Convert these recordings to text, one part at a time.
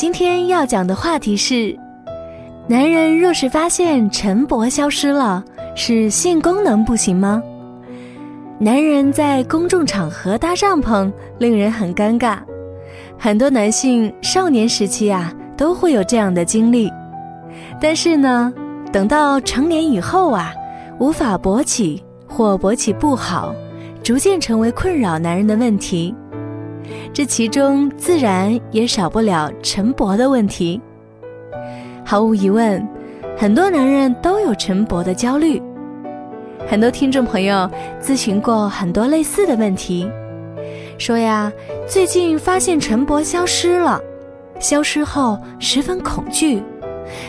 今天要讲的话题是：男人若是发现晨勃消失了，是性功能不行吗？男人在公众场合搭帐篷，令人很尴尬。很多男性少年时期啊，都会有这样的经历。但是呢，等到成年以后啊，无法勃起或勃起不好，逐渐成为困扰男人的问题。这其中自然也少不了晨勃的问题。毫无疑问，很多男人都有晨勃的焦虑。很多听众朋友咨询过很多类似的问题，说呀，最近发现晨勃消失了，消失后十分恐惧，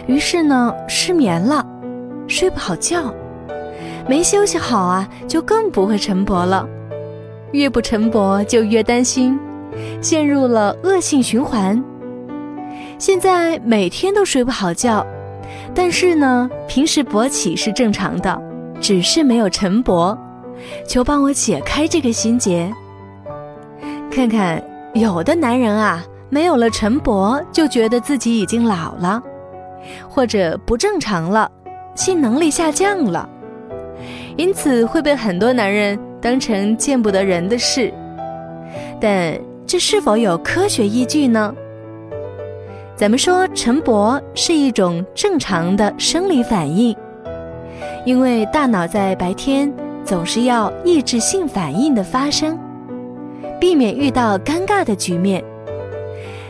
于是呢失眠了，睡不好觉，没休息好啊，就更不会晨勃了。越不晨勃就越担心。陷入了恶性循环。现在每天都睡不好觉，但是呢，平时勃起是正常的，只是没有晨勃。求帮我解开这个心结。看看有的男人啊，没有了晨勃，就觉得自己已经老了，或者不正常了，性能力下降了，因此会被很多男人当成见不得人的事。但。这是否有科学依据呢？咱们说晨勃是一种正常的生理反应，因为大脑在白天总是要抑制性反应的发生，避免遇到尴尬的局面。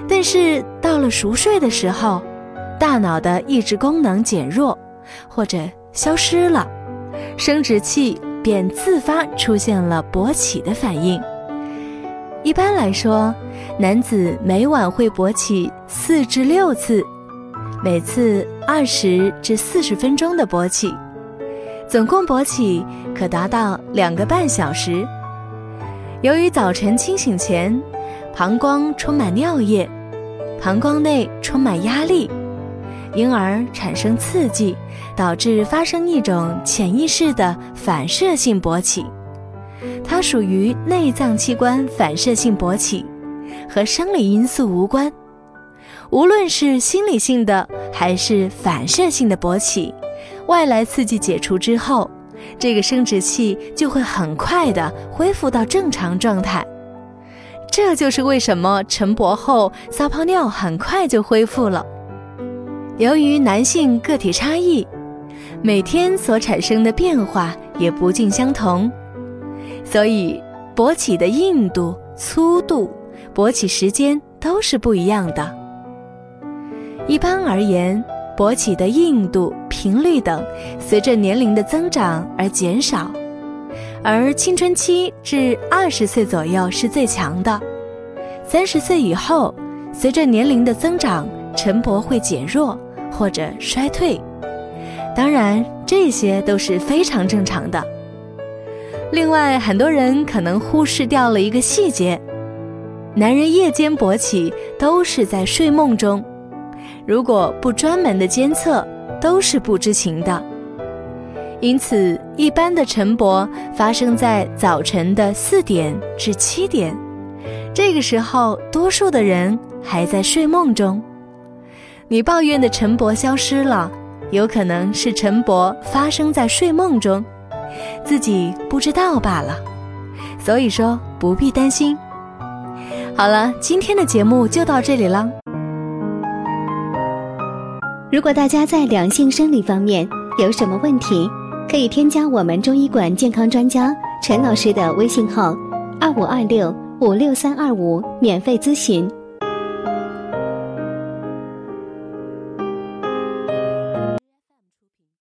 但是到了熟睡的时候，大脑的抑制功能减弱或者消失了，生殖器便自发出现了勃起的反应。一般来说，男子每晚会勃起四至六次，每次二十至四十分钟的勃起，总共勃起可达到两个半小时。由于早晨清醒前，膀胱充满尿液，膀胱内充满压力，因而产生刺激，导致发生一种潜意识的反射性勃起。属于内脏器官反射性勃起，和生理因素无关。无论是心理性的还是反射性的勃起，外来刺激解除之后，这个生殖器就会很快的恢复到正常状态。这就是为什么晨勃后撒泡尿很快就恢复了。由于男性个体差异，每天所产生的变化也不尽相同。所以，勃起的硬度、粗度、勃起时间都是不一样的。一般而言，勃起的硬度、频率等随着年龄的增长而减少，而青春期至二十岁左右是最强的。三十岁以后，随着年龄的增长，晨勃会减弱或者衰退。当然，这些都是非常正常的。另外，很多人可能忽视掉了一个细节：男人夜间勃起都是在睡梦中，如果不专门的监测，都是不知情的。因此，一般的晨勃发生在早晨的四点至七点，这个时候多数的人还在睡梦中。你抱怨的晨勃消失了，有可能是晨勃发生在睡梦中。自己不知道罢了，所以说不必担心。好了，今天的节目就到这里了。如果大家在两性生理方面有什么问题，可以添加我们中医馆健康专家陈老师的微信号：二五二六五六三二五，免费咨询。